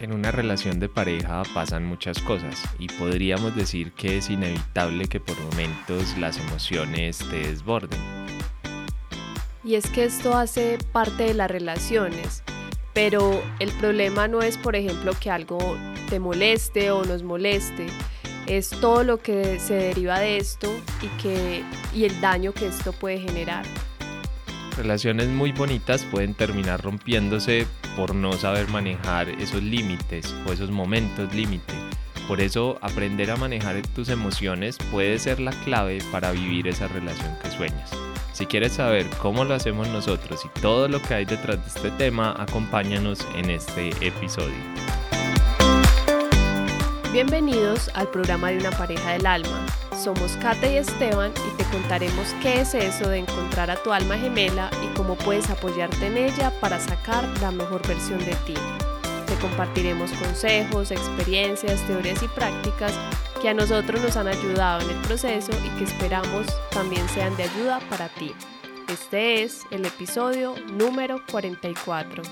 En una relación de pareja pasan muchas cosas y podríamos decir que es inevitable que por momentos las emociones te desborden. Y es que esto hace parte de las relaciones, pero el problema no es, por ejemplo, que algo te moleste o nos moleste, es todo lo que se deriva de esto y, que, y el daño que esto puede generar. Relaciones muy bonitas pueden terminar rompiéndose por no saber manejar esos límites o esos momentos límite. Por eso aprender a manejar tus emociones puede ser la clave para vivir esa relación que sueñas. Si quieres saber cómo lo hacemos nosotros y todo lo que hay detrás de este tema, acompáñanos en este episodio. Bienvenidos al programa de una pareja del alma. Somos Kate y Esteban y te contaremos qué es eso de encontrar a tu alma gemela y cómo puedes apoyarte en ella para sacar la mejor versión de ti. Te compartiremos consejos, experiencias, teorías y prácticas que a nosotros nos han ayudado en el proceso y que esperamos también sean de ayuda para ti. Este es el episodio número 44.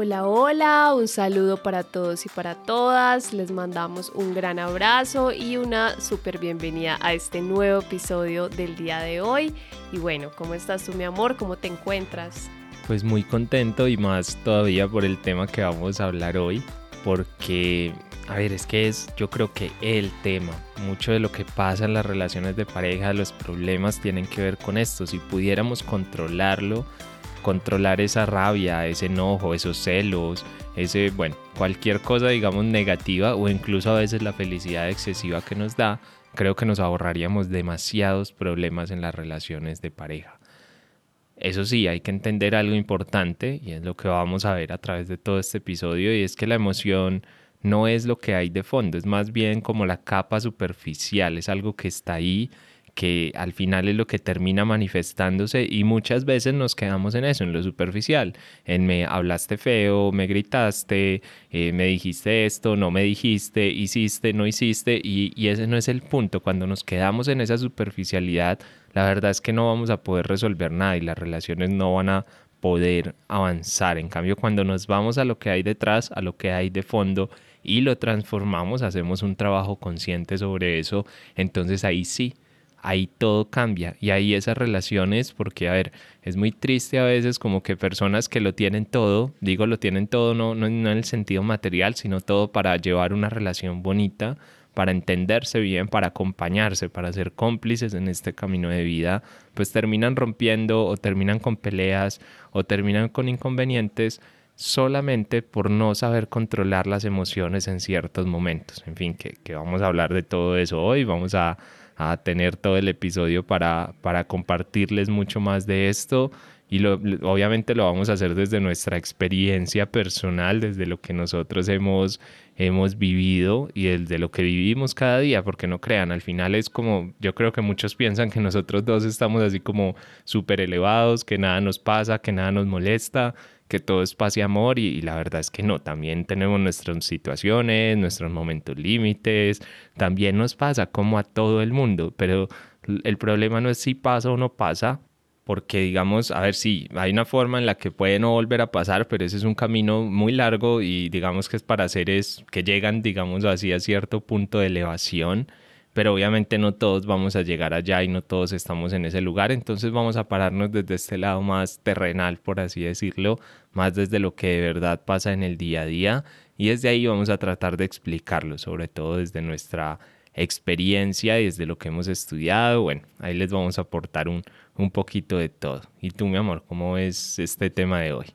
Hola, hola, un saludo para todos y para todas. Les mandamos un gran abrazo y una súper bienvenida a este nuevo episodio del día de hoy. Y bueno, ¿cómo estás tú, mi amor? ¿Cómo te encuentras? Pues muy contento y más todavía por el tema que vamos a hablar hoy, porque, a ver, es que es, yo creo que el tema, mucho de lo que pasa en las relaciones de pareja, los problemas tienen que ver con esto. Si pudiéramos controlarlo, controlar esa rabia, ese enojo, esos celos, ese, bueno, cualquier cosa, digamos, negativa o incluso a veces la felicidad excesiva que nos da, creo que nos ahorraríamos demasiados problemas en las relaciones de pareja. Eso sí, hay que entender algo importante y es lo que vamos a ver a través de todo este episodio y es que la emoción no es lo que hay de fondo, es más bien como la capa superficial, es algo que está ahí que al final es lo que termina manifestándose y muchas veces nos quedamos en eso, en lo superficial, en me hablaste feo, me gritaste, eh, me dijiste esto, no me dijiste, hiciste, no hiciste y, y ese no es el punto, cuando nos quedamos en esa superficialidad, la verdad es que no vamos a poder resolver nada y las relaciones no van a poder avanzar. En cambio, cuando nos vamos a lo que hay detrás, a lo que hay de fondo y lo transformamos, hacemos un trabajo consciente sobre eso, entonces ahí sí ahí todo cambia y ahí esas relaciones, porque a ver, es muy triste a veces como que personas que lo tienen todo, digo lo tienen todo no, no, en el sentido material, sino todo para llevar una relación bonita, para entenderse bien, para acompañarse, para ser cómplices en este camino de vida, pues terminan rompiendo o terminan con peleas o terminan con inconvenientes solamente por no saber controlar las emociones en ciertos momentos. En fin, que, que vamos a hablar de todo eso hoy, vamos a a tener todo el episodio para, para compartirles mucho más de esto. Y lo, obviamente lo vamos a hacer desde nuestra experiencia personal, desde lo que nosotros hemos, hemos vivido y desde lo que vivimos cada día, porque no crean, al final es como, yo creo que muchos piensan que nosotros dos estamos así como súper elevados, que nada nos pasa, que nada nos molesta, que todo es paz y amor y, la verdad es que no, también tenemos nuestras situaciones, nuestros momentos límites, también nos pasa como a todo el mundo, pero el problema no es si pasa o no pasa, porque digamos, a ver si hay una forma en la que puede no volver a pasar, pero ese es un camino muy largo y digamos que es para seres que llegan, digamos así, a cierto punto de elevación pero obviamente no todos vamos a llegar allá y no todos estamos en ese lugar, entonces vamos a pararnos desde este lado más terrenal, por así decirlo, más desde lo que de verdad pasa en el día a día y desde ahí vamos a tratar de explicarlo, sobre todo desde nuestra experiencia y desde lo que hemos estudiado, bueno, ahí les vamos a aportar un, un poquito de todo. ¿Y tú, mi amor, cómo es este tema de hoy?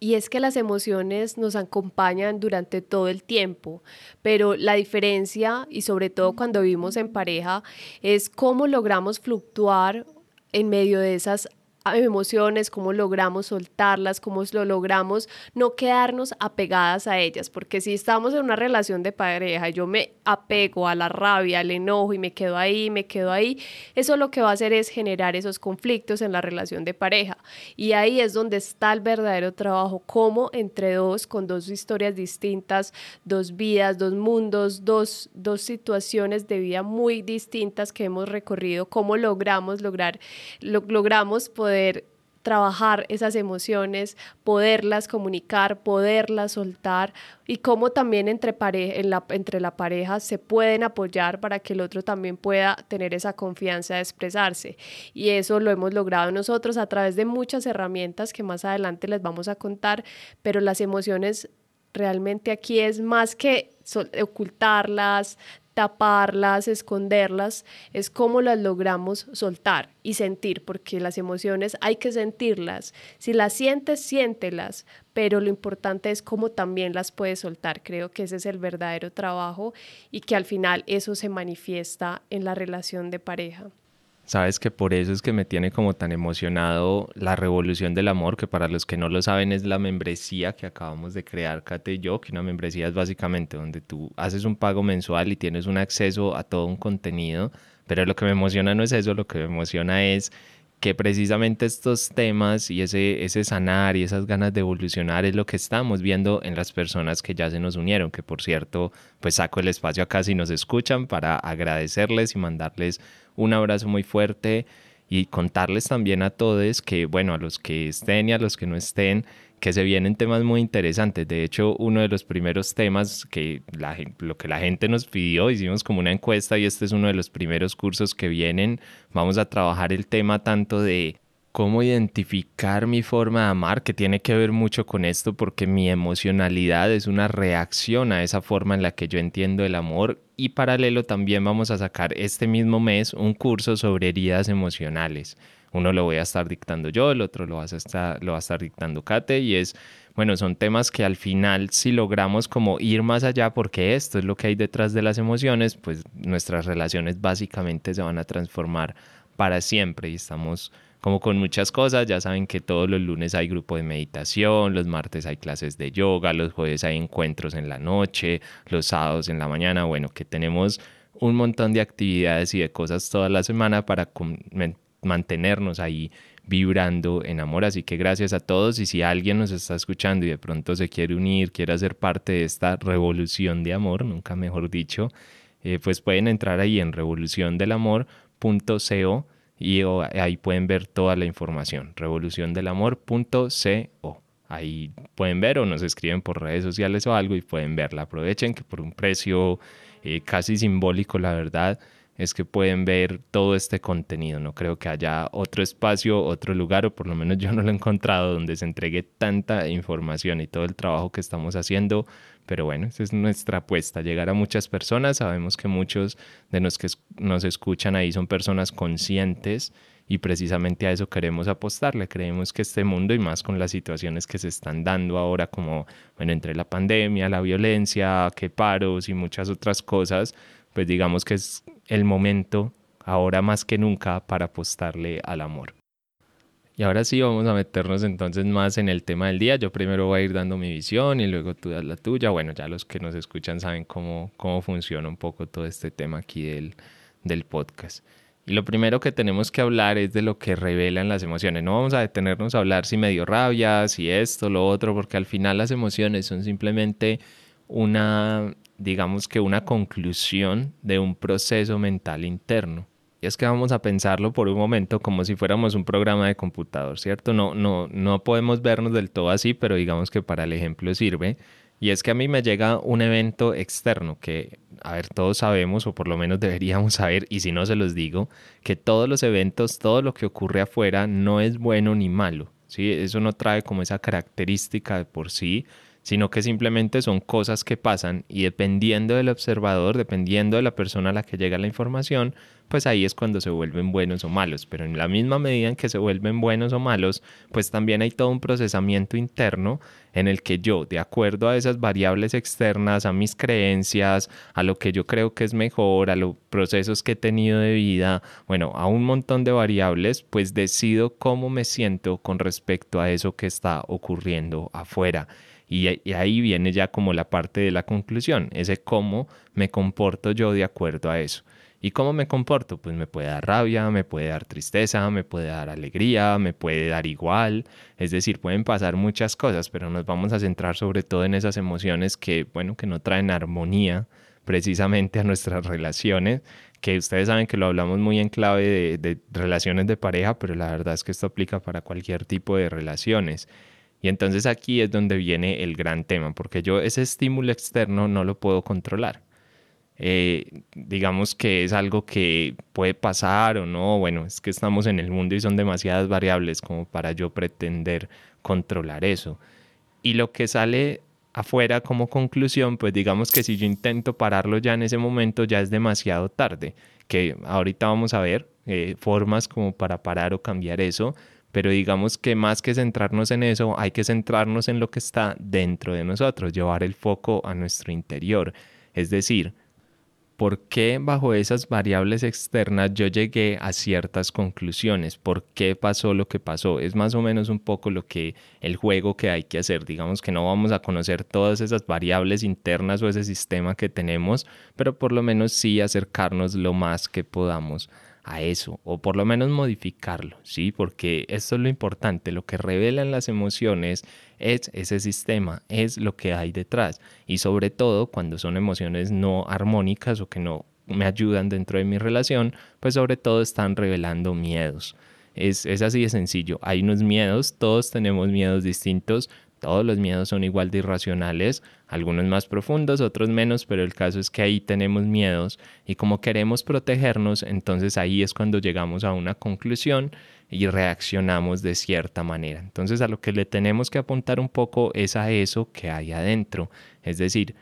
Y es que las emociones nos acompañan durante todo el tiempo, pero la diferencia, y sobre todo cuando vivimos en pareja, es cómo logramos fluctuar en medio de esas emociones, cómo logramos soltarlas, cómo lo logramos no quedarnos apegadas a ellas, porque si estamos en una relación de pareja, yo me apego a la rabia, al enojo y me quedo ahí, me quedo ahí, eso lo que va a hacer es generar esos conflictos en la relación de pareja. Y ahí es donde está el verdadero trabajo, como entre dos, con dos historias distintas, dos vidas, dos mundos, dos, dos situaciones de vida muy distintas que hemos recorrido, cómo logramos lograr, lo, logramos poder trabajar esas emociones, poderlas comunicar, poderlas soltar y cómo también entre, en la, entre la pareja se pueden apoyar para que el otro también pueda tener esa confianza de expresarse. Y eso lo hemos logrado nosotros a través de muchas herramientas que más adelante les vamos a contar, pero las emociones realmente aquí es más que ocultarlas, taparlas, esconderlas, es cómo las logramos soltar y sentir, porque las emociones hay que sentirlas. Si las sientes, siéntelas, pero lo importante es cómo también las puedes soltar. Creo que ese es el verdadero trabajo y que al final eso se manifiesta en la relación de pareja. Sabes que por eso es que me tiene como tan emocionado la revolución del amor, que para los que no lo saben es la membresía que acabamos de crear Kate y yo, que una membresía es básicamente donde tú haces un pago mensual y tienes un acceso a todo un contenido, pero lo que me emociona no es eso, lo que me emociona es que precisamente estos temas y ese, ese sanar y esas ganas de evolucionar es lo que estamos viendo en las personas que ya se nos unieron, que por cierto, pues saco el espacio acá si nos escuchan para agradecerles y mandarles un abrazo muy fuerte y contarles también a todos que, bueno, a los que estén y a los que no estén, que se vienen temas muy interesantes. De hecho, uno de los primeros temas que la, lo que la gente nos pidió, hicimos como una encuesta y este es uno de los primeros cursos que vienen. Vamos a trabajar el tema tanto de cómo identificar mi forma de amar, que tiene que ver mucho con esto porque mi emocionalidad es una reacción a esa forma en la que yo entiendo el amor y paralelo también vamos a sacar este mismo mes un curso sobre heridas emocionales. Uno lo voy a estar dictando yo, el otro lo, va a estar, lo va a estar dictando Kate y es, bueno, son temas que al final si logramos como ir más allá porque esto es lo que hay detrás de las emociones, pues nuestras relaciones básicamente se van a transformar para siempre y estamos como con muchas cosas, ya saben que todos los lunes hay grupo de meditación, los martes hay clases de yoga, los jueves hay encuentros en la noche, los sábados en la mañana, bueno, que tenemos un montón de actividades y de cosas toda la semana para mantenernos ahí vibrando en amor. Así que gracias a todos y si alguien nos está escuchando y de pronto se quiere unir, quiere hacer parte de esta revolución de amor, nunca mejor dicho, eh, pues pueden entrar ahí en revoluciondelamor.co y ahí pueden ver toda la información, revoluciondelamor.co. Ahí pueden ver o nos escriben por redes sociales o algo y pueden verla. Aprovechen que por un precio eh, casi simbólico, la verdad, es que pueden ver todo este contenido. No creo que haya otro espacio, otro lugar, o por lo menos yo no lo he encontrado, donde se entregue tanta información y todo el trabajo que estamos haciendo pero bueno, esa es nuestra apuesta, llegar a muchas personas. Sabemos que muchos de los que nos escuchan ahí son personas conscientes y precisamente a eso queremos apostarle. Creemos que este mundo y más con las situaciones que se están dando ahora como, bueno, entre la pandemia, la violencia, que paros y muchas otras cosas, pues digamos que es el momento ahora más que nunca para apostarle al amor. Y ahora sí vamos a meternos entonces más en el tema del día. Yo primero voy a ir dando mi visión y luego tú das la tuya. Bueno, ya los que nos escuchan saben cómo, cómo funciona un poco todo este tema aquí del, del podcast. Y lo primero que tenemos que hablar es de lo que revelan las emociones. No vamos a detenernos a hablar si me dio rabia, si esto, lo otro, porque al final las emociones son simplemente una, digamos que una conclusión de un proceso mental interno. Y es que vamos a pensarlo por un momento como si fuéramos un programa de computador, ¿cierto? No, no, no podemos vernos del todo así, pero digamos que para el ejemplo sirve. Y es que a mí me llega un evento externo que, a ver, todos sabemos, o por lo menos deberíamos saber, y si no se los digo, que todos los eventos, todo lo que ocurre afuera no es bueno ni malo. ¿sí? Eso no trae como esa característica de por sí, sino que simplemente son cosas que pasan y dependiendo del observador, dependiendo de la persona a la que llega la información, pues ahí es cuando se vuelven buenos o malos. Pero en la misma medida en que se vuelven buenos o malos, pues también hay todo un procesamiento interno en el que yo, de acuerdo a esas variables externas, a mis creencias, a lo que yo creo que es mejor, a los procesos que he tenido de vida, bueno, a un montón de variables, pues decido cómo me siento con respecto a eso que está ocurriendo afuera. Y, ahí viene ya como la parte de la conclusión, ese cómo me comporto yo de acuerdo a eso. ¿Y cómo me comporto? Pues me puede dar rabia, me puede dar tristeza, me puede dar alegría, me puede dar igual. Es decir, pueden pasar muchas cosas, pero nos vamos a centrar sobre todo en esas emociones que, bueno, que no traen armonía precisamente a nuestras relaciones, que ustedes saben que lo hablamos muy en clave de, de relaciones de pareja, pero la verdad es que esto aplica para cualquier tipo de relaciones. Y entonces aquí es donde viene el gran tema, porque yo ese estímulo externo no lo puedo controlar. Eh, digamos que es algo que puede pasar o no, bueno, es que estamos en el mundo y son demasiadas variables como para yo pretender controlar eso. Y lo que sale afuera como conclusión, pues digamos que si yo intento pararlo ya en ese momento ya es demasiado tarde, que ahorita vamos a ver eh, formas como para parar o cambiar eso, pero digamos que más que centrarnos en eso, hay que centrarnos en lo que está dentro de nosotros, llevar el foco a nuestro interior, es decir, por qué bajo esas variables externas yo llegué a ciertas conclusiones, por qué pasó lo que pasó. Es más o menos un poco lo que el juego que hay que hacer. Digamos que no vamos a conocer todas esas variables internas o ese sistema que tenemos, pero por lo menos sí acercarnos lo más que podamos a eso, o por lo menos modificarlo, ¿sí? Porque esto es lo importante, lo que revelan las emociones es ese sistema, es lo que hay detrás, y sobre todo cuando son emociones no armónicas o que no me ayudan dentro de mi relación, pues sobre todo están revelando miedos. Es, es así de sencillo, hay unos miedos, todos tenemos miedos distintos, todos los miedos son igual de irracionales, algunos más profundos, otros menos, pero el caso es que ahí tenemos miedos y como queremos protegernos, entonces ahí es cuando llegamos a una conclusión y reaccionamos de cierta manera. Entonces a lo que le tenemos que apuntar un poco es a eso que hay adentro, es decir,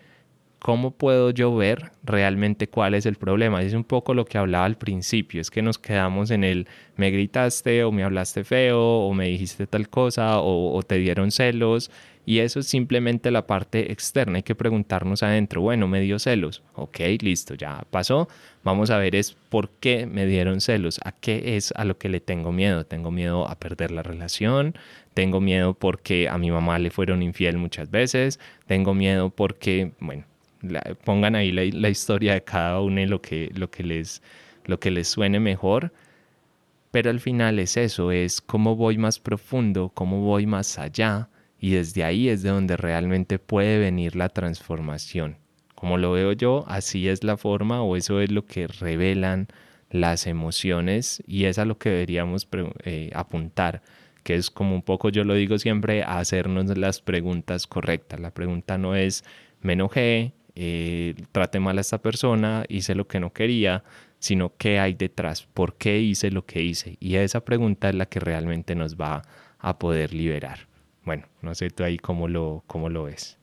¿cómo puedo yo ver realmente cuál es el problema? Es un poco lo que hablaba al principio, es que nos quedamos en el me gritaste o me hablaste feo o me dijiste tal cosa o, te dieron celos y eso es simplemente la parte externa, hay que preguntarnos adentro, bueno, me dio celos, ok, listo, ya pasó, vamos a ver es por qué me dieron celos, a qué es a lo que le tengo miedo, tengo miedo a perder la relación, tengo miedo porque a mi mamá le fueron infiel muchas veces, tengo miedo porque, bueno, pongan ahí la, historia de cada uno y lo que, lo, que les, lo que les suene mejor. Pero al final es eso, es cómo voy más profundo, cómo voy más allá y desde ahí es de donde realmente puede venir la transformación. Como lo veo yo, así es la forma o eso es lo que revelan las emociones y es a lo que deberíamos eh, apuntar, que es como un poco, yo lo digo siempre, hacernos las preguntas correctas. La pregunta no es me enojé, eh, trate mal a esta persona, hice lo que no quería, sino qué hay detrás, por qué hice lo que hice. Y esa pregunta es la que realmente nos va a poder liberar. Bueno, no sé tú ahí cómo lo, cómo lo ves.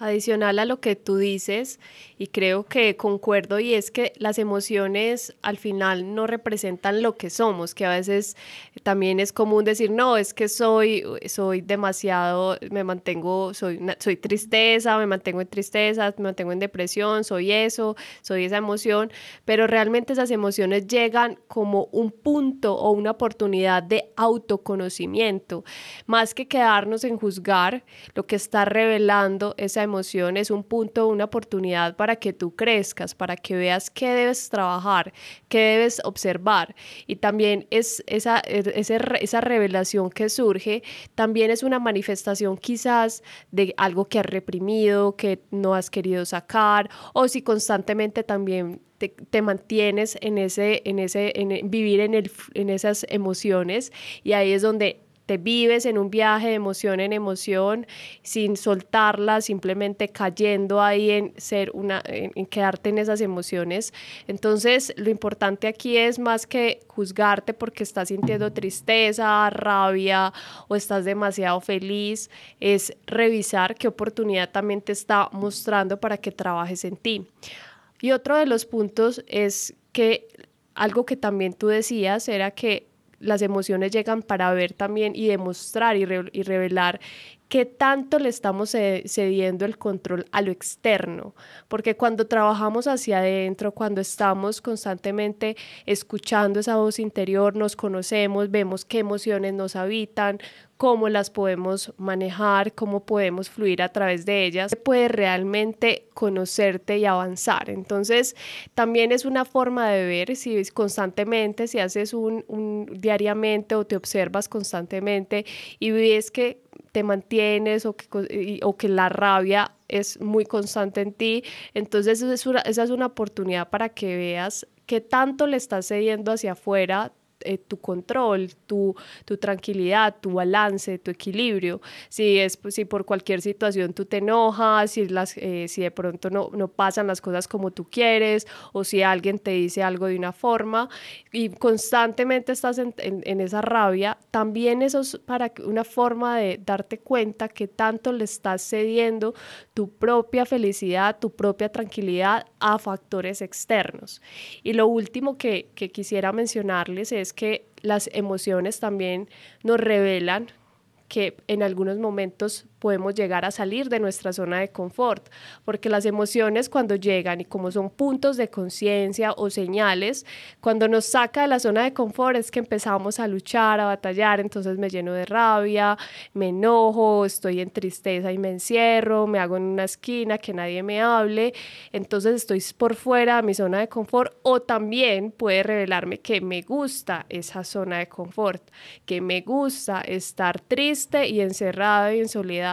Adicional a lo que tú dices, y creo que concuerdo, y es que las emociones al final no representan lo que somos, que a veces también es común decir, no, es que soy, soy demasiado, me mantengo, soy, soy tristeza, me mantengo en tristeza, me mantengo en depresión, soy eso, soy esa emoción, pero realmente esas emociones llegan como un punto o una oportunidad de autoconocimiento, más que quedarnos en juzgar, lo que está revelando esa es un punto, una oportunidad para que tú crezcas, para que veas qué debes trabajar, qué debes observar. Y también es esa, esa revelación que surge, también es una manifestación quizás de algo que has reprimido, que no has querido sacar, o si constantemente también te, mantienes en ese, en ese, en vivir en, el, en esas emociones y ahí es donde te vives en un viaje de emoción en emoción sin soltarla, simplemente cayendo ahí en ser una, en, quedarte en esas emociones. Entonces, lo importante aquí es más que juzgarte porque estás sintiendo tristeza, rabia o estás demasiado feliz, es revisar qué oportunidad también te está mostrando para que trabajes en ti. Y otro de los puntos es que algo que también tú decías era que las emociones llegan para ver también y demostrar y, revelar qué tanto le estamos cediendo el control a lo externo, porque cuando trabajamos hacia adentro, cuando estamos constantemente escuchando esa voz interior, nos conocemos, vemos qué emociones nos habitan, cómo las podemos manejar, cómo podemos fluir a través de ellas, puede realmente conocerte y avanzar. Entonces, también es una forma de ver si constantemente, si haces un, diariamente o te observas constantemente y ves que te mantienes o que, la rabia es muy constante en ti. Entonces esa es una oportunidad para que veas qué tanto le estás cediendo hacia afuera eh, tu control, tu, tu, tranquilidad, tu balance, tu equilibrio. Si, es, si por cualquier situación tú te enojas, si, las, eh, si de pronto no, no pasan las cosas como tú quieres o si alguien te dice algo de una forma y constantemente estás en, en, esa rabia, también eso es para una forma de darte cuenta que tanto le estás cediendo tu propia felicidad, tu propia tranquilidad a factores externos. Y lo último que, que quisiera mencionarles es que las emociones también nos revelan que en algunos momentos podemos llegar a salir de nuestra zona de confort, porque las emociones cuando llegan y como son puntos de conciencia o señales, cuando nos saca de la zona de confort es que empezamos a luchar, a batallar, entonces me lleno de rabia, me enojo, estoy en tristeza y me encierro, me hago en una esquina que nadie me hable, entonces estoy por fuera de mi zona de confort o también puede revelarme que me gusta esa zona de confort, que me gusta estar triste y encerrado y en soledad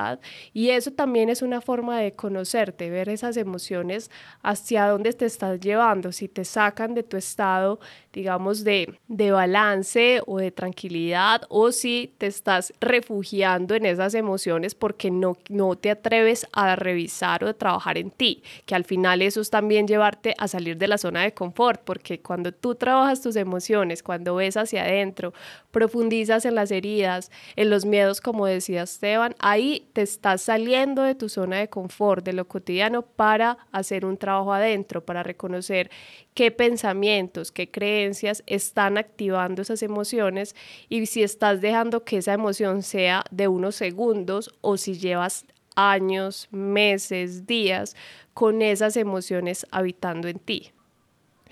y eso también es una forma de conocerte, ver esas emociones hacia dónde te estás llevando, si te sacan de tu estado, digamos, de, de balance o de tranquilidad o si te estás refugiando en esas emociones porque no, no te atreves a revisar o a trabajar en ti, que al final eso es también llevarte a salir de la zona de confort, porque cuando tú trabajas tus emociones, cuando ves hacia adentro, profundizas en las heridas, en los miedos, como decía Esteban, ahí te estás saliendo de tu zona de confort, de lo cotidiano, para hacer un trabajo adentro, para reconocer qué pensamientos, qué creencias están activando esas emociones y si estás dejando que esa emoción sea de unos segundos o si llevas años, meses, días con esas emociones habitando en ti.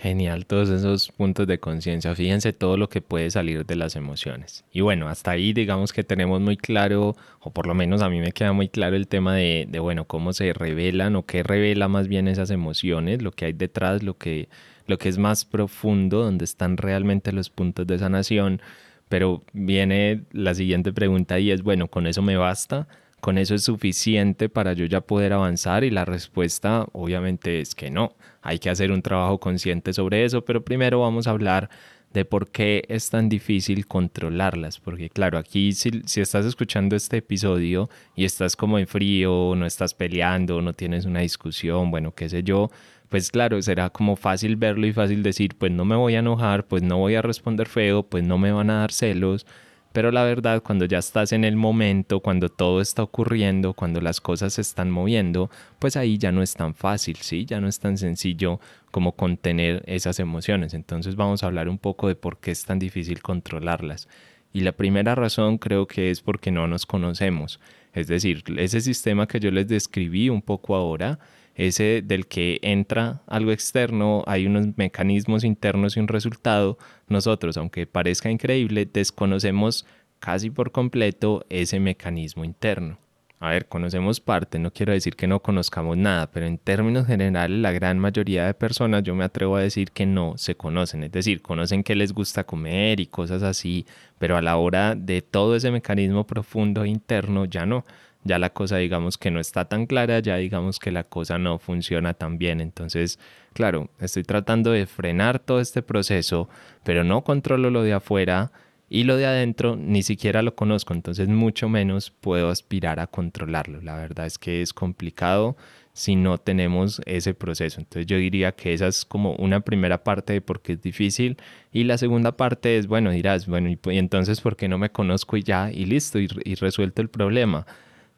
Genial, todos esos puntos de conciencia. Fíjense todo lo que puede salir de las emociones. Y bueno, hasta ahí digamos que tenemos muy claro, o por lo menos a mí me queda muy claro el tema de, de bueno, cómo se revelan o qué revela más bien esas emociones, lo que hay detrás, lo que, lo que es más profundo, donde están realmente los puntos de sanación. Pero viene la siguiente pregunta y es, bueno, ¿con eso me basta? ¿Con eso es suficiente para yo ya poder avanzar? Y la respuesta obviamente es que no. Hay que hacer un trabajo consciente sobre eso, pero primero vamos a hablar de por qué es tan difícil controlarlas. Porque claro, aquí si, estás escuchando este episodio y estás como en frío, no estás peleando, no tienes una discusión, bueno, qué sé yo, pues claro, será como fácil verlo y fácil decir, pues no me voy a enojar, pues no voy a responder feo, pues no me van a dar celos pero la verdad, cuando ya estás en el momento, cuando todo está ocurriendo, cuando las cosas se están moviendo, pues ahí ya no es tan fácil, ¿sí? Ya no es tan sencillo como contener esas emociones. Entonces vamos a hablar un poco de por qué es tan difícil controlarlas. Y la primera razón creo que es porque no nos conocemos. Es decir, ese sistema que yo les describí un poco ahora, ese del que entra algo externo, hay unos mecanismos internos y un resultado, nosotros, aunque parezca increíble, desconocemos casi por completo ese mecanismo interno. A ver, conocemos parte, no quiero decir que no conozcamos nada, pero en términos generales la gran mayoría de personas yo me atrevo a decir que no se conocen, es decir, conocen qué les gusta comer y cosas así, pero a la hora de todo ese mecanismo profundo interno ya no ya la cosa digamos que no está tan clara, ya digamos que la cosa no funciona tan bien. Entonces, claro, estoy tratando de frenar todo este proceso, pero no controlo lo de afuera y lo de adentro ni siquiera lo conozco, entonces mucho menos puedo aspirar a controlarlo. La verdad es que es complicado si no tenemos ese proceso. Entonces yo diría que esa es como una primera parte de por qué es difícil y la segunda parte es, bueno, dirás, bueno, y, entonces por qué no me conozco y ya, y listo, y, y resuelto el problema.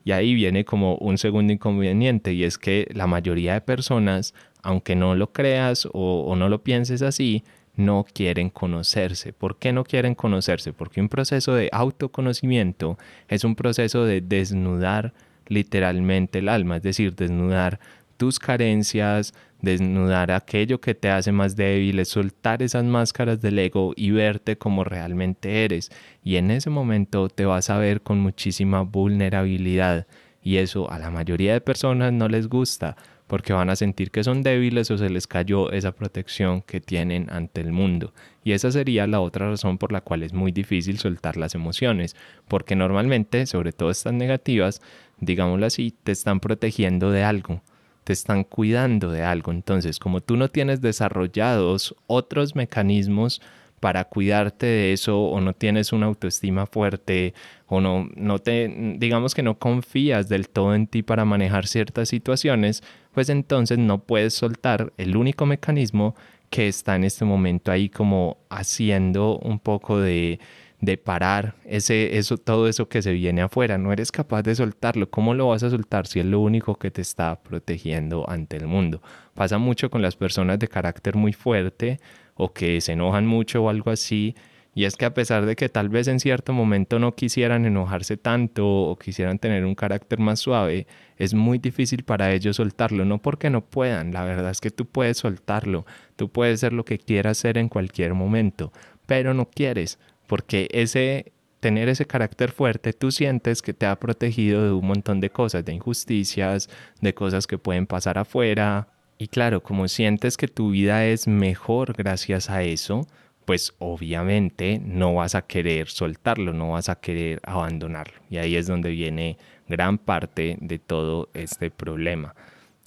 Y ahí viene como un segundo inconveniente y es que la mayoría de personas, aunque no lo creas o, no lo pienses así, no quieren conocerse. ¿Por qué no quieren conocerse? Porque un proceso de autoconocimiento es un proceso de desnudar literalmente el alma, es decir, desnudar tus carencias, desnudar aquello que te hace más débil, es soltar esas máscaras del ego y verte como realmente eres. Y en ese momento te vas a ver con muchísima vulnerabilidad. Y eso a la mayoría de personas no les gusta porque van a sentir que son débiles o se les cayó esa protección que tienen ante el mundo. Y esa sería la otra razón por la cual es muy difícil soltar las emociones, porque normalmente, sobre todo estas negativas, digámoslo así, te están protegiendo de algo te están cuidando de algo. Entonces, como tú no tienes desarrollados otros mecanismos para cuidarte de eso o no tienes una autoestima fuerte o no, no te, digamos que no confías del todo en ti para manejar ciertas situaciones, pues entonces no puedes soltar el único mecanismo que está en este momento ahí como haciendo un poco de, de parar ese, eso, todo eso que se viene afuera. No eres capaz de soltarlo. ¿Cómo lo vas a soltar si es lo único que te está protegiendo ante el mundo? Pasa mucho con las personas de carácter muy fuerte o que se enojan mucho o algo así. Y es que a pesar de que tal vez en cierto momento no quisieran enojarse tanto o quisieran tener un carácter más suave, es muy difícil para ellos soltarlo, no porque no puedan, la verdad es que tú puedes soltarlo, tú puedes ser lo que quieras ser en cualquier momento, pero no quieres, porque ese tener ese carácter fuerte, tú sientes que te ha protegido de un montón de cosas, de injusticias, de cosas que pueden pasar afuera, y claro, como sientes que tu vida es mejor gracias a eso, pues obviamente no vas a querer soltarlo, no vas a querer abandonarlo. Y ahí es donde viene gran parte de todo este problema.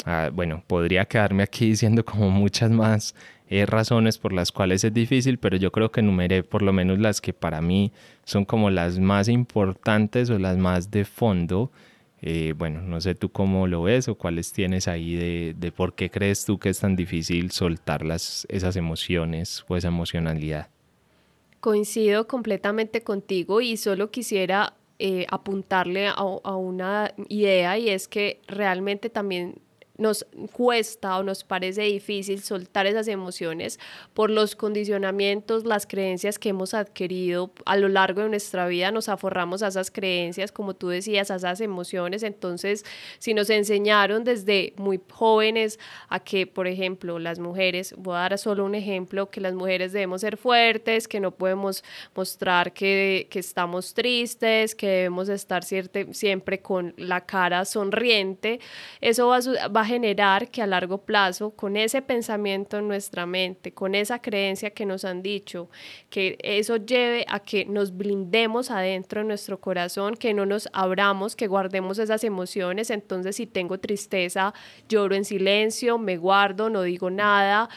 Ah, bueno, podría quedarme aquí diciendo como muchas más eh, razones por las cuales es difícil, pero yo creo que enumeré por lo menos las que para mí son como las más importantes o las más de fondo eh, bueno, no sé tú cómo lo ves o cuáles tienes ahí de, de, por qué crees tú que es tan difícil soltar las, esas emociones o esa emocionalidad. Coincido completamente contigo y solo quisiera eh, apuntarle a, a, una idea y es que realmente también nos cuesta o nos parece difícil soltar esas emociones por los condicionamientos, las creencias que hemos adquirido a lo largo de nuestra vida, nos aforramos a esas creencias, como tú decías, a esas emociones. Entonces, si nos enseñaron desde muy jóvenes a que, por ejemplo, las mujeres, voy a dar solo un ejemplo, que las mujeres debemos ser fuertes, que no podemos mostrar que, que estamos tristes, que debemos estar siempre con la cara sonriente, eso va a, va generar que a largo plazo, con ese pensamiento en nuestra mente, con esa creencia que nos han dicho, que eso lleve a que nos blindemos adentro de nuestro corazón, que no nos abramos, que guardemos esas emociones. Entonces, si tengo tristeza, lloro en silencio, me guardo, no digo nada,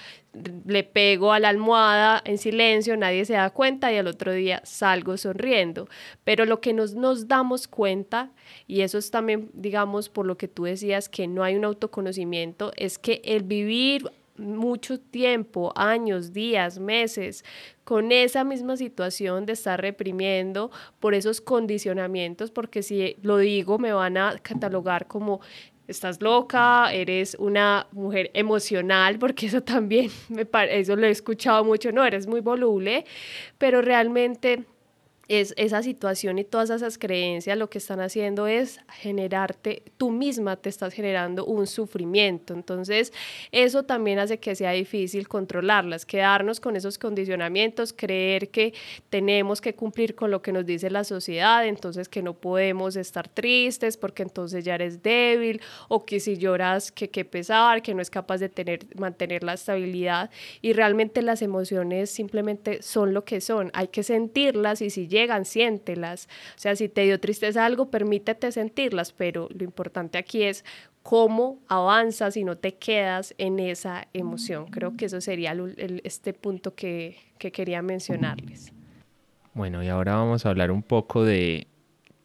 le pego a la almohada en silencio, nadie se da cuenta y al otro día salgo sonriendo. Pero lo que nos, nos damos cuenta, y eso es también, digamos, por lo que tú decías, que no hay un autoconocimiento, es que el vivir mucho tiempo, años, días, meses, con esa misma situación de estar reprimiendo por esos condicionamientos, porque si lo digo me van a catalogar como estás loca, eres una mujer emocional, porque eso también me eso lo he escuchado mucho, no, eres muy voluble, pero realmente es esa situación y todas esas creencias lo que están haciendo es generarte, tú misma te estás generando un sufrimiento. Entonces, eso también hace que sea difícil controlarlas, quedarnos con esos condicionamientos, creer que tenemos que cumplir con lo que nos dice la sociedad, entonces que no podemos estar tristes porque entonces ya eres débil o que si lloras que qué pesar, que no es capaz de tener, mantener la estabilidad y realmente las emociones simplemente son lo que son, hay que sentirlas y si llegan, siéntelas. O sea, si te dio tristeza algo, permítete sentirlas, pero lo importante aquí es cómo avanzas y no te quedas en esa emoción. Creo que eso sería este punto que, quería mencionarles. Bueno, y ahora vamos a hablar un poco de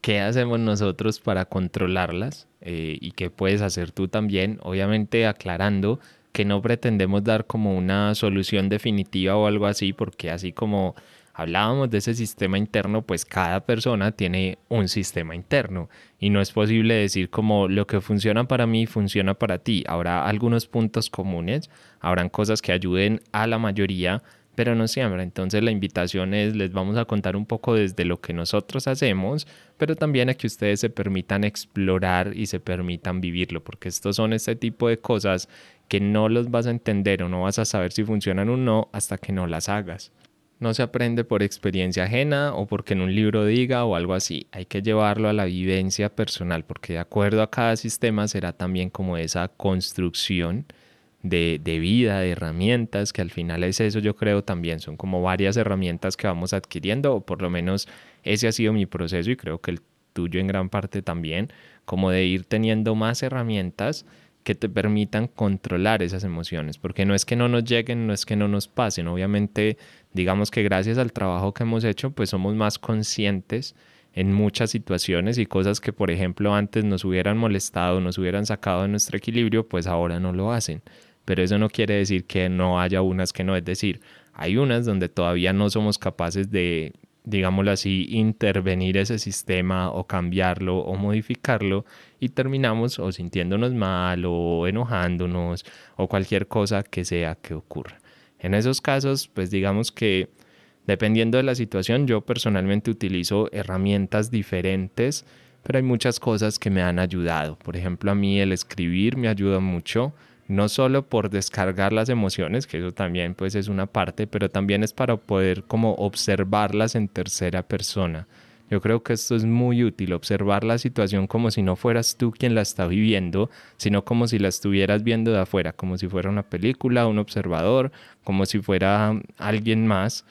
qué hacemos nosotros para controlarlas eh, y qué puedes hacer tú también, obviamente aclarando que no pretendemos dar como una solución definitiva o algo así, porque así como hablábamos de ese sistema interno, pues cada persona tiene un sistema interno y no es posible decir como lo que funciona para mí funciona para ti. Habrá algunos puntos comunes, habrán cosas que ayuden a la mayoría, pero no siempre. Entonces la invitación es, les vamos a contar un poco desde lo que nosotros hacemos, pero también a que ustedes se permitan explorar y se permitan vivirlo, porque estos son este tipo de cosas que no los vas a entender o no vas a saber si funcionan o no hasta que no las hagas. No se aprende por experiencia ajena o porque en un libro diga o algo así. Hay que llevarlo a la vivencia personal porque de acuerdo a cada sistema será también como esa construcción de, de, vida, de herramientas, que al final es eso yo creo también. Son como varias herramientas que vamos adquiriendo o por lo menos ese ha sido mi proceso y creo que el tuyo en gran parte también, como de ir teniendo más herramientas que te permitan controlar esas emociones, porque no es que no nos lleguen, no es que no nos pasen, obviamente digamos que gracias al trabajo que hemos hecho, pues somos más conscientes en muchas situaciones y cosas que por ejemplo antes nos hubieran molestado, nos hubieran sacado de nuestro equilibrio, pues ahora no lo hacen. Pero eso no quiere decir que no haya unas que no, es decir, hay unas donde todavía no somos capaces de digámoslo así, intervenir ese sistema o cambiarlo o modificarlo y terminamos o sintiéndonos mal o enojándonos o cualquier cosa que sea que ocurra. En esos casos, pues digamos que dependiendo de la situación, yo personalmente utilizo herramientas diferentes, pero hay muchas cosas que me han ayudado. Por ejemplo, a mí el escribir me ayuda mucho no solo por descargar las emociones, que eso también pues es una parte, pero también es para poder como observarlas en tercera persona. Yo creo que esto es muy útil, observar la situación como si no fueras tú quien la está viviendo, sino como si la estuvieras viendo de afuera, como si fuera una película, un observador, como si fuera alguien más.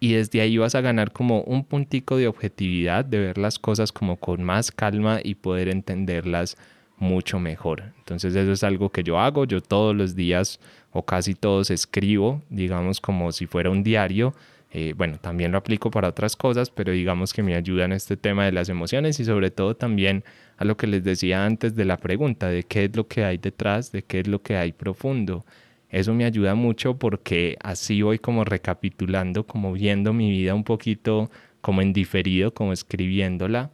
Y desde ahí vas a ganar como un puntico de objetividad, de ver las cosas como con más calma y poder entenderlas mucho mejor. Entonces eso es algo que yo hago, yo todos los días o casi todos escribo, digamos como si fuera un diario. Eh, bueno, también lo aplico para otras cosas, pero digamos que me ayuda en este tema de las emociones y sobre todo también a lo que les decía antes de la pregunta, de qué es lo que hay detrás, de qué es lo que hay profundo. Eso me ayuda mucho porque así voy como recapitulando, como viendo mi vida un poquito como en diferido, como escribiéndola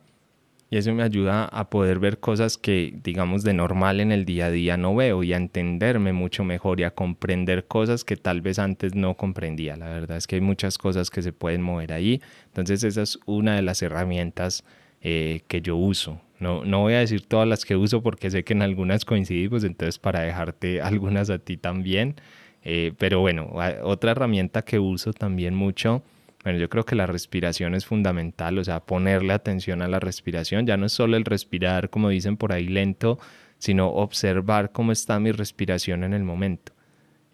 y eso me ayuda a poder ver cosas que, digamos, de normal en el día a día no veo y a entenderme mucho mejor y a comprender cosas que tal vez antes no comprendía. La verdad es que hay muchas cosas que se pueden mover ahí. Entonces esa es una de las herramientas eh, que yo uso. No, no voy a decir todas las que uso porque sé que en algunas coincidimos, entonces para dejarte algunas a ti también. Eh, pero bueno, otra herramienta que uso también mucho bueno, yo creo que la respiración es fundamental, o sea, ponerle atención a la respiración, ya no es solo el respirar, como dicen por ahí, lento, sino observar cómo está mi respiración en el momento.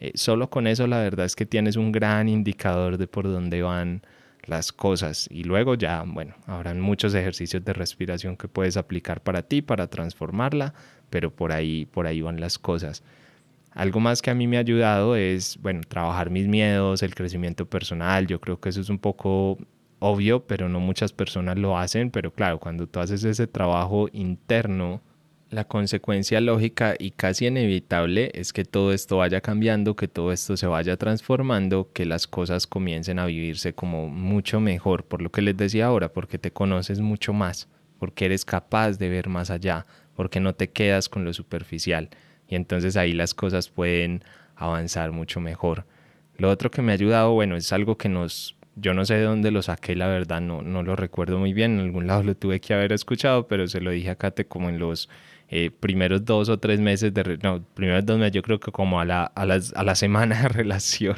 Eh, solo con eso la verdad es que tienes un gran indicador de por dónde van las cosas y luego ya, bueno, habrán muchos ejercicios de respiración que puedes aplicar para ti, para transformarla, pero por ahí, por ahí van las cosas. Algo más que a mí me ha ayudado es, bueno, trabajar mis miedos, el crecimiento personal. Yo creo que eso es un poco obvio, pero no muchas personas lo hacen. Pero claro, cuando tú haces ese trabajo interno, la consecuencia lógica y casi inevitable es que todo esto vaya cambiando, que todo esto se vaya transformando, que las cosas comiencen a vivirse como mucho mejor, por lo que les decía ahora, porque te conoces mucho más, porque eres capaz de ver más allá, porque no te quedas con lo superficial y entonces ahí las cosas pueden avanzar mucho mejor. Lo otro que me ha ayudado, bueno, es algo que nos, yo no sé de dónde lo saqué, la verdad, no, no lo recuerdo muy bien, en algún lado lo tuve que haber escuchado, pero se lo dije a Kate como en los eh, primeros dos o tres meses de, no, primeros dos meses, yo creo que como a la, a las, a la semana de relación,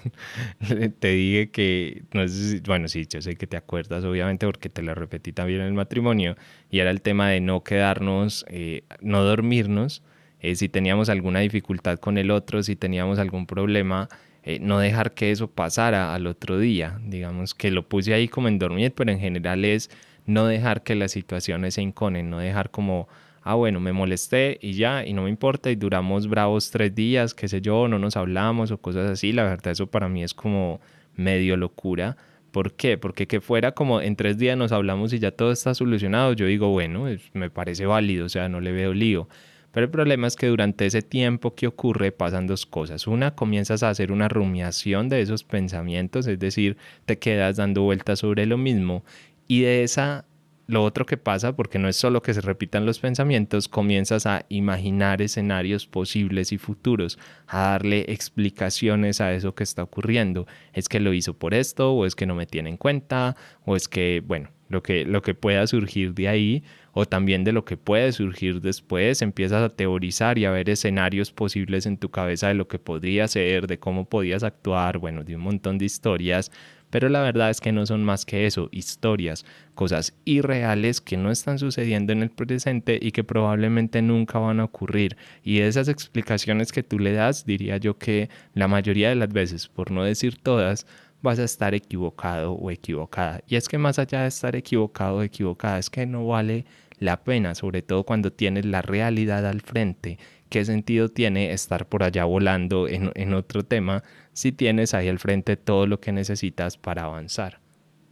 te dije que, no sé bueno, sí, yo sé que te acuerdas, obviamente, porque te lo repetí también en el matrimonio, y era el tema de no quedarnos, eh, no dormirnos, eh, si teníamos alguna dificultad con el otro, si teníamos algún problema, eh, no dejar que eso pasara al otro día. Digamos que lo puse ahí como en dormir, pero en general es no dejar que las situaciones se inconen, no dejar como, ah, bueno, me molesté y ya, y no me importa, y duramos bravos tres días, qué sé yo, no nos hablamos o cosas así. La verdad, eso para mí es como medio locura. ¿Por qué? Porque que fuera como en tres días nos hablamos y ya todo está solucionado, yo digo, bueno, me parece válido, o sea, no le veo lío. Pero el problema es que durante ese tiempo que ocurre pasan dos cosas. Una, comienzas a hacer una rumiación de esos pensamientos, es decir, te quedas dando vueltas sobre lo mismo y de esa lo otro que pasa, porque no es solo que se repitan los pensamientos, comienzas a imaginar escenarios posibles y futuros, a darle explicaciones a eso que está ocurriendo. Es que lo hizo por esto, o es que no me tiene en cuenta, o es que, bueno, lo que, lo que pueda surgir de ahí, o también de lo que puede surgir después, empiezas a teorizar y a ver escenarios posibles en tu cabeza de lo que podría ser, de cómo podías actuar, bueno, de un montón de historias, pero la verdad es que no son más que eso, historias, cosas irreales que no están sucediendo en el presente y que probablemente nunca van a ocurrir. Y esas explicaciones que tú le das, diría yo que la mayoría de las veces, por no decir todas, vas a estar equivocado o equivocada. Y es que más allá de estar equivocado o equivocada, es que no vale la pena, sobre todo cuando tienes la realidad al frente. ¿Qué sentido tiene estar por allá volando en, en otro tema si tienes ahí al frente todo lo que necesitas para avanzar?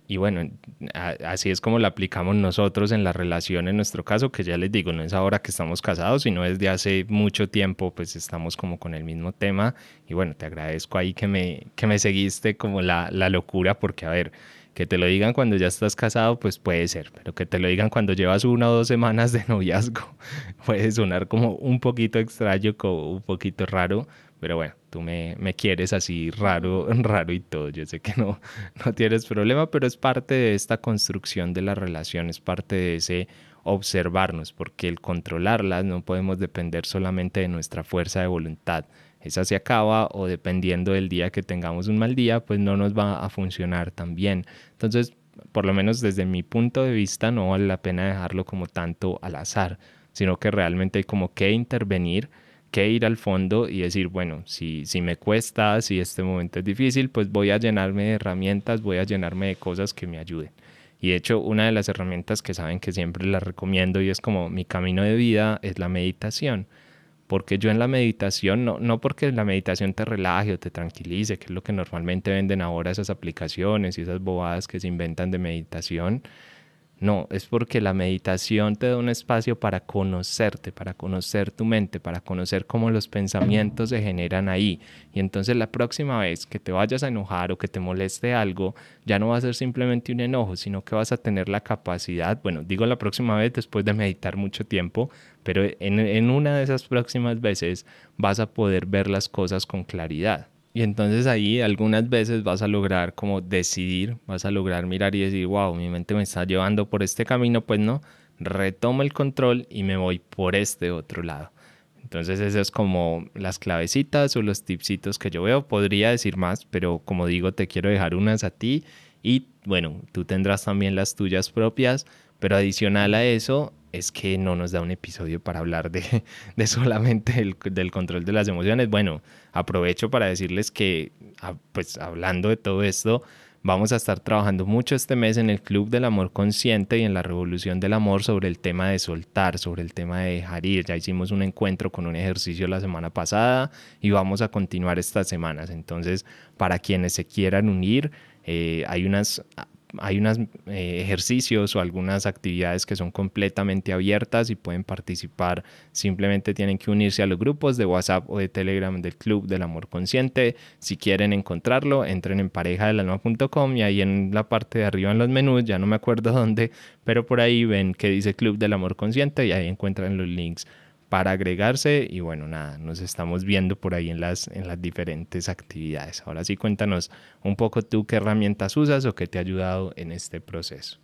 Y bueno, así es como la aplicamos nosotros en la relación, en nuestro caso, que ya les digo, no es ahora que estamos casados, sino desde hace mucho tiempo, pues estamos como con el mismo tema. Y bueno, te agradezco ahí que me, que me seguiste como la, la locura, porque a ver, que te lo digan cuando ya estás casado, pues puede ser, pero que te lo digan cuando llevas una o dos semanas de noviazgo, puede sonar como un poquito extraño, como un poquito raro, pero bueno, tú me, me, quieres así raro, raro y todo. Yo sé que no, no tienes problema, pero es parte de esta construcción de la relación, es parte de ese observarnos, porque el controlarlas no podemos depender solamente de nuestra fuerza de voluntad. Esa se acaba o dependiendo del día que tengamos un mal día, pues no nos va a funcionar tan bien. Entonces, por lo menos desde mi punto de vista, no vale la pena dejarlo como tanto al azar, sino que realmente hay como que intervenir que ir al fondo y decir, bueno, si, si me cuesta, si este momento es difícil, pues voy a llenarme de herramientas, voy a llenarme de cosas que me ayuden. Y de hecho, una de las herramientas que saben que siempre las recomiendo y es como mi camino de vida es la meditación. Porque yo en la meditación, no, no porque la meditación te relaje o te tranquilice, que es lo que normalmente venden ahora esas aplicaciones y esas bobadas que se inventan de meditación, no, es porque la meditación te da un espacio para conocerte, para conocer tu mente, para conocer cómo los pensamientos se generan ahí. Y entonces la próxima vez que te vayas a enojar o que te moleste algo, ya no va a ser simplemente un enojo, sino que vas a tener la capacidad, bueno, digo la próxima vez después de meditar mucho tiempo, pero en, en una de esas próximas veces vas a poder ver las cosas con claridad. Y entonces ahí algunas veces vas a lograr como decidir, vas a lograr mirar y decir, wow, mi mente me está llevando por este camino, pues no, retomo el control y me voy por este otro lado. Entonces esas es como las clavecitas o los tipsitos que yo veo. Podría decir más, pero como digo, te quiero dejar unas a ti y bueno, tú tendrás también las tuyas propias, pero adicional a eso, es que no nos da un episodio para hablar de, de solamente el, del control de las emociones. Bueno, aprovecho para decirles que, pues hablando de todo esto, vamos a estar trabajando mucho este mes en el Club del Amor Consciente y en la Revolución del Amor sobre el tema de soltar, sobre el tema de dejar ir. Ya hicimos un encuentro con un ejercicio la semana pasada y vamos a continuar estas semanas. Entonces, para quienes se quieran unir, eh, hay unas hay unos eh, ejercicios o algunas actividades que son completamente abiertas y pueden participar. Simplemente tienen que unirse a los grupos de WhatsApp o de Telegram del Club del Amor Consciente. Si quieren encontrarlo, entren en parejadelalma.com y ahí en la parte de arriba en los menús, ya no me acuerdo dónde, pero por ahí ven que dice Club del Amor Consciente y ahí encuentran los links para agregarse y bueno, nada, nos estamos viendo por ahí en las, en las diferentes actividades. Ahora sí, cuéntanos un poco tú qué herramientas usas o qué te ha ayudado en este proceso.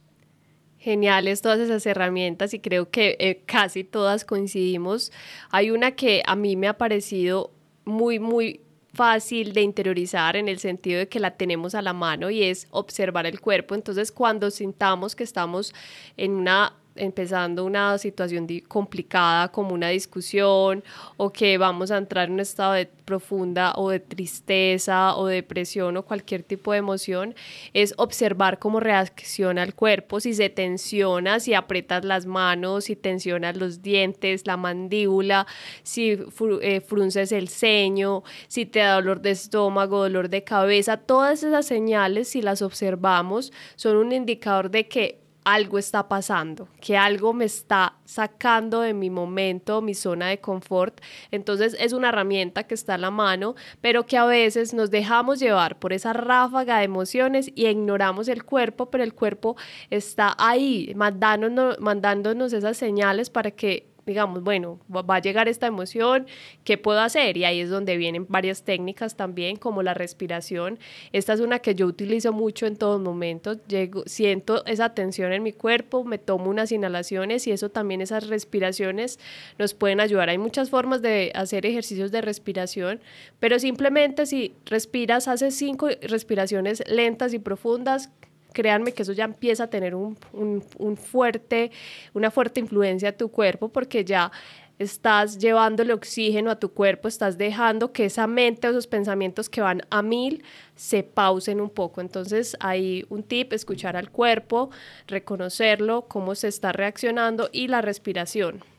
Geniales todas esas herramientas y creo que eh, casi todas coincidimos. Hay una que a mí me ha parecido muy, muy fácil de interiorizar en el sentido de que la tenemos a la mano y es observar el cuerpo. Entonces, cuando sintamos que estamos en una empezando una situación complicada como una discusión o que vamos a entrar en un estado de profunda o de tristeza o depresión o cualquier tipo de emoción, es observar cómo reacciona el cuerpo, si se tensiona, si aprietas las manos, si tensionas los dientes, la mandíbula, si eh, frunces el ceño, si te da dolor de estómago, dolor de cabeza, todas esas señales, si las observamos, son un indicador de que algo está pasando, que algo me está sacando de mi momento, mi zona de confort. Entonces es una herramienta que está a la mano, pero que a veces nos dejamos llevar por esa ráfaga de emociones y ignoramos el cuerpo, pero el cuerpo está ahí mandándonos, mandándonos esas señales para que digamos, bueno, va a llegar esta emoción, ¿qué puedo hacer? Y ahí es donde vienen varias técnicas también, como la respiración. Esta es una que yo utilizo mucho en todos momentos. Llego, siento esa tensión en mi cuerpo, me tomo unas inhalaciones y eso también, esas respiraciones nos pueden ayudar. Hay muchas formas de hacer ejercicios de respiración, pero simplemente si respiras, haces cinco respiraciones lentas y profundas, créanme que eso ya empieza a tener un, fuerte, una fuerte influencia a tu cuerpo porque ya estás llevándole oxígeno a tu cuerpo, estás dejando que esa mente o esos pensamientos que van a mil se pausen un poco. Entonces hay un tip, escuchar al cuerpo, reconocerlo, cómo se está reaccionando y la respiración.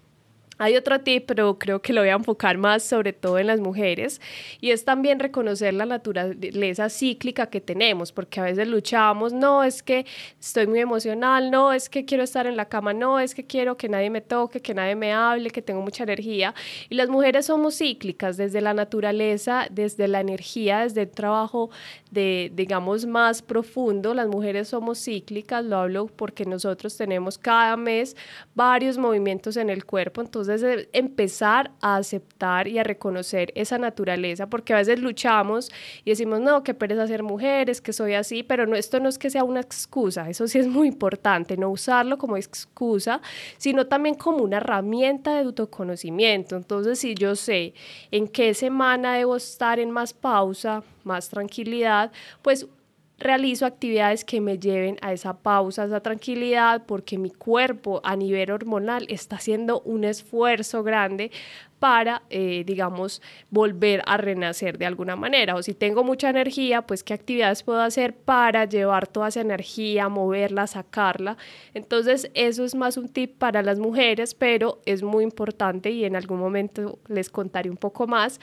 Hay otro tip, pero creo que lo voy a enfocar más sobre todo en las mujeres, y es también reconocer la naturaleza cíclica que tenemos, porque a veces luchamos, no, es que estoy muy emocional, no, es que quiero estar en la cama, no, es que quiero que nadie me toque, que nadie me hable, que tengo mucha energía. Y las mujeres somos cíclicas desde la naturaleza, desde la energía, desde el trabajo de, digamos, más profundo. Las mujeres somos cíclicas, lo hablo porque nosotros tenemos cada mes varios movimientos en el cuerpo, entonces entonces, empezar a aceptar y a reconocer esa naturaleza, porque a veces luchamos y decimos, no, qué pereza ser mujeres, que soy así, pero no, esto no es que sea una excusa, eso sí es muy importante, no usarlo como excusa, sino también como una herramienta de autoconocimiento. Entonces, si yo sé en qué semana debo estar en más pausa, más tranquilidad, pues realizo actividades que me lleven a esa pausa, a esa tranquilidad, porque mi cuerpo a nivel hormonal está haciendo un esfuerzo grande para, eh, digamos, volver a renacer de alguna manera. O si tengo mucha energía, pues qué actividades puedo hacer para llevar toda esa energía, moverla, sacarla. Entonces, eso es más un tip para las mujeres, pero es muy importante y en algún momento les contaré un poco más.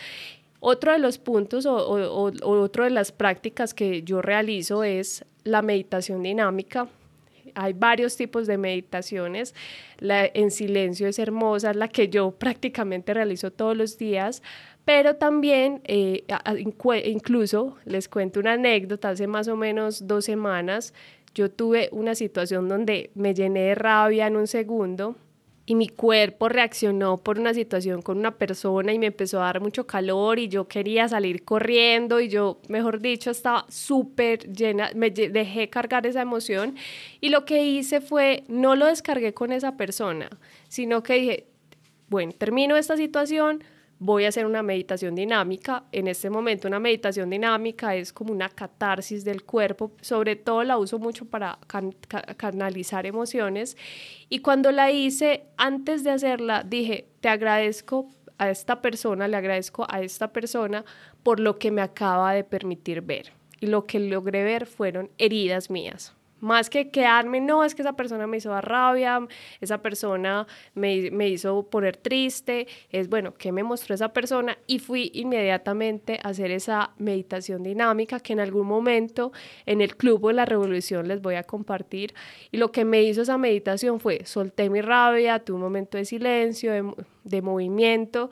Otro de los puntos o, o, otro de las prácticas que yo realizo es la meditación dinámica. Hay varios tipos de meditaciones. La en silencio es hermosa, la que yo prácticamente realizo todos los días, pero también eh, incluso les cuento una anécdota, hace más o menos dos semanas yo tuve una situación donde me llené de rabia en un segundo y mi cuerpo reaccionó por una situación con una persona y me empezó a dar mucho calor y yo quería salir corriendo y yo, mejor dicho, estaba súper llena, me dejé cargar esa emoción y lo que hice fue, no lo descargué con esa persona, sino que dije, bueno, termino esta situación, voy a hacer una meditación dinámica. En este momento una meditación dinámica es como una catarsis del cuerpo, sobre todo la uso mucho para canalizar emociones. Y cuando la hice, antes de hacerla, dije, te agradezco a esta persona, le agradezco a esta persona por lo que me acaba de permitir ver. Y lo que logré ver fueron heridas mías. Más que quedarme, no, es que esa persona me hizo dar rabia, esa persona me, me, hizo poner triste, es bueno, ¿qué me mostró esa persona? Y fui inmediatamente a hacer esa meditación dinámica que en algún momento en el Club de la Revolución les voy a compartir. Y lo que me hizo esa meditación fue, solté mi rabia, tuve un momento de silencio, de, de movimiento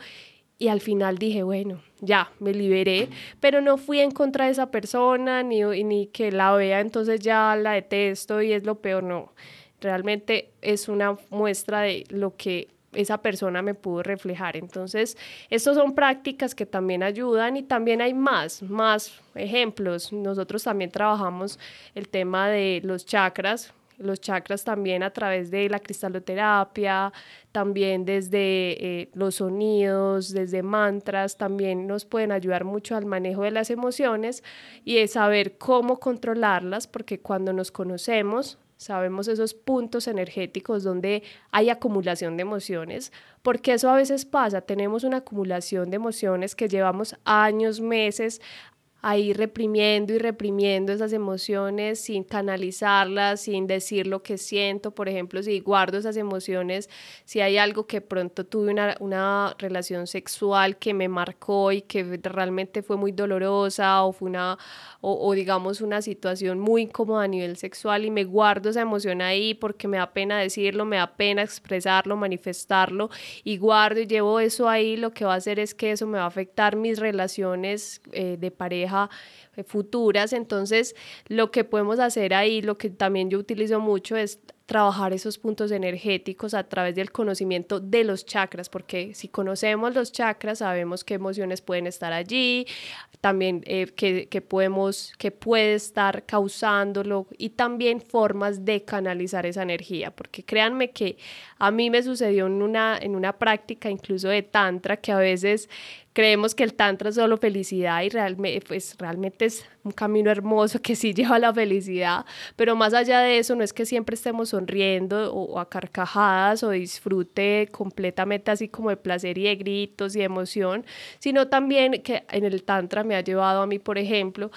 y al final dije, bueno, ya, me liberé, pero no fui en contra de esa persona, ni, ni que la vea, entonces ya la detesto y es lo peor, no. Realmente es una muestra de lo que esa persona me pudo reflejar. Entonces, estas son prácticas que también ayudan y también hay más, más ejemplos. Nosotros también trabajamos el tema de los chakras, los chakras también a través de la cristaloterapia, también desde eh, los sonidos, desde mantras, también nos pueden ayudar mucho al manejo de las emociones y es saber cómo controlarlas, porque cuando nos conocemos, sabemos esos puntos energéticos donde hay acumulación de emociones, porque eso a veces pasa, tenemos una acumulación de emociones que llevamos años, meses ahí reprimiendo y reprimiendo esas emociones sin canalizarlas, sin decir lo que siento. Por ejemplo, si guardo esas emociones, si hay algo que pronto tuve una, una relación sexual que me marcó y que realmente fue muy dolorosa o fue una, o, o, digamos una situación muy incómoda a nivel sexual y me guardo esa emoción ahí porque me da pena decirlo, me da pena expresarlo, manifestarlo y guardo y llevo eso ahí, lo que va a hacer es que eso me va a afectar mis relaciones eh, de pareja eh, futuras. Entonces, lo que podemos hacer ahí, lo que también yo utilizo mucho es trabajar esos puntos energéticos a través del conocimiento de los chakras, porque si conocemos los chakras, sabemos qué emociones pueden estar allí, también eh, que, podemos, que puede estar causándolo y también formas de canalizar esa energía, porque créanme que a mí me sucedió en una, en una práctica incluso de tantra que a veces creemos que el tantra es solo felicidad y realmente, pues, realmente es un camino hermoso que sí lleva a la felicidad, pero más allá de eso no es que siempre estemos sonriendo o, a carcajadas o disfrute completamente así como de placer y de gritos y emoción, sino también que en el Tantra me ha llevado a mí, por ejemplo,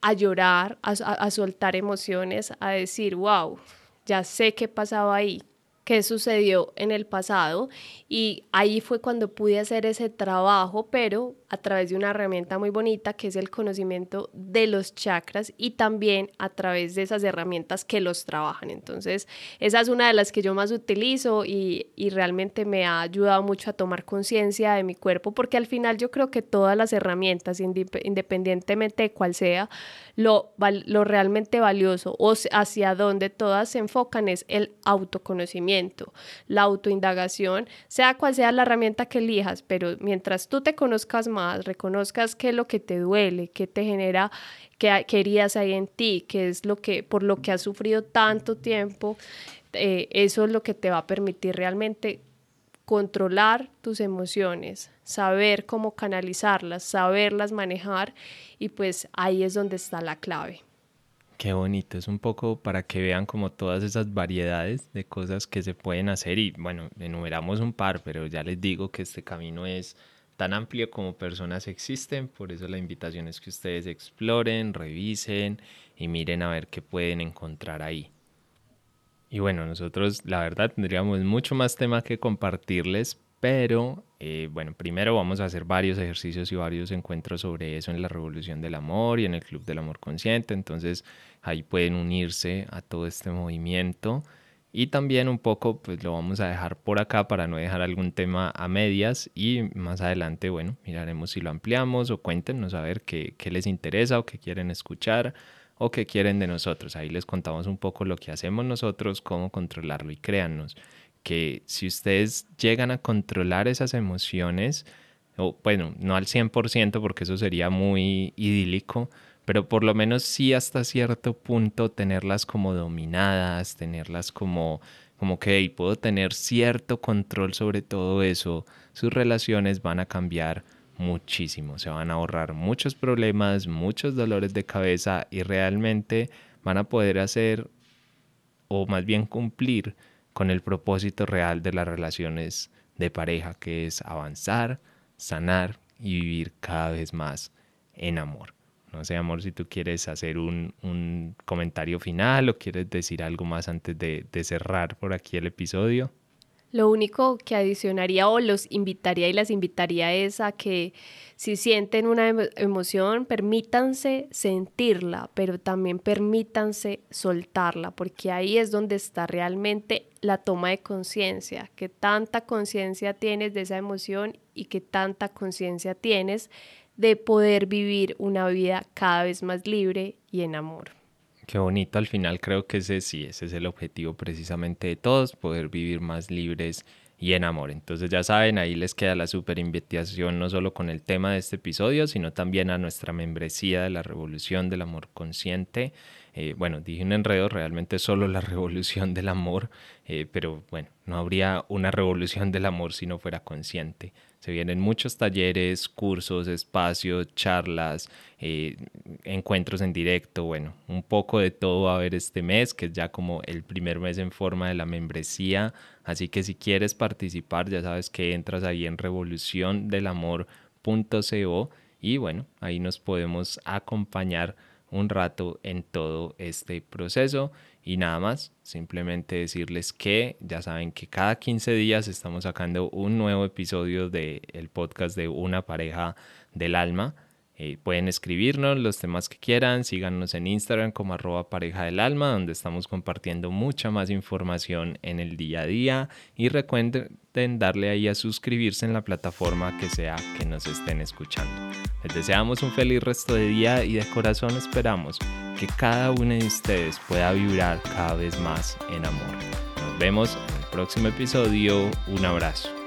a llorar, a, a soltar emociones, a decir, wow, ya sé qué pasaba ahí, qué sucedió en el pasado y ahí fue cuando pude hacer ese trabajo, pero a través de una herramienta muy bonita que es el conocimiento de los chakras y también a través de esas herramientas que los trabajan. Entonces, esa es una de las que yo más utilizo y, realmente me ha ayudado mucho a tomar conciencia de mi cuerpo porque al final yo creo que todas las herramientas, independientemente de cuál sea, lo, lo realmente valioso o hacia donde todas se enfocan es el autoconocimiento, la autoindagación, sea cual sea la herramienta que elijas, pero mientras tú te conozcas más, reconozcas qué es lo que te duele, qué te genera, qué, querías ahí en ti, qué es lo que, por lo que has sufrido tanto tiempo, eh, eso es lo que te va a permitir realmente controlar tus emociones, saber cómo canalizarlas, saberlas manejar y pues ahí es donde está la clave. Qué bonito, es un poco para que vean como todas esas variedades de cosas que se pueden hacer y bueno, enumeramos un par, pero ya les digo que este camino es tan amplio como personas existen, por eso la invitación es que ustedes exploren, revisen y miren a ver qué pueden encontrar ahí. Y bueno, nosotros la verdad tendríamos mucho más tema que compartirles, pero eh, bueno, primero vamos a hacer varios ejercicios y varios encuentros sobre eso en la Revolución del Amor y en el Club del Amor Consciente, entonces ahí pueden unirse a todo este movimiento. Y también un poco, pues lo vamos a dejar por acá para no dejar algún tema a medias y más adelante, bueno, miraremos si lo ampliamos o cuéntenos a ver qué, qué les interesa o qué quieren escuchar o qué quieren de nosotros. Ahí les contamos un poco lo que hacemos nosotros, cómo controlarlo y créannos que si ustedes llegan a controlar esas emociones, o bueno, no al 100% porque eso sería muy idílico, pero por lo menos sí hasta cierto punto tenerlas como dominadas, tenerlas como, como que puedo tener cierto control sobre todo eso, sus relaciones van a cambiar muchísimo, se van a ahorrar muchos problemas, muchos dolores de cabeza y realmente van a poder hacer o más bien cumplir con el propósito real de las relaciones de pareja, que es avanzar, sanar y vivir cada vez más en amor. No sé, amor, si tú quieres hacer un, comentario final o quieres decir algo más antes de cerrar por aquí el episodio. Lo único que adicionaría o los invitaría y las invitaría es a que si sienten una emoción, permítanse sentirla, pero también permítanse soltarla, porque ahí es donde está realmente la toma de conciencia, que tanta conciencia tienes de esa emoción y que tanta conciencia tienes de poder vivir una vida cada vez más libre y en amor. Qué bonito, al final creo que ese sí, ese es el objetivo precisamente de todos, poder vivir más libres y en amor. Entonces ya saben, ahí les queda la super invitación no solo con el tema de este episodio, sino también a nuestra membresía de la Revolución del Amor Consciente. Eh, bueno, dije un enredo, realmente solo la revolución del amor, eh, pero bueno, no habría una revolución del amor si no fuera consciente. Se vienen muchos talleres, cursos, espacios, charlas, eh, encuentros en directo, bueno, un poco de todo va a haber este mes, que es ya como el primer mes en forma de la membresía. Así que si quieres participar, ya sabes que entras ahí en revoluciondelamor.co y bueno, ahí nos podemos acompañar un rato en todo este proceso. Y nada más, simplemente decirles que ya saben que cada 15 días estamos sacando un nuevo episodio del el podcast de Una pareja del alma. Eh, pueden escribirnos los temas que quieran, síganos en Instagram como arroba pareja del alma, donde estamos compartiendo mucha más información en el día a día. Y recuerden darle ahí a suscribirse en la plataforma que sea que nos estén escuchando. Les deseamos un feliz resto de día y de corazón esperamos que cada uno de ustedes pueda vibrar cada vez más en amor. Nos vemos en el próximo episodio. Un abrazo.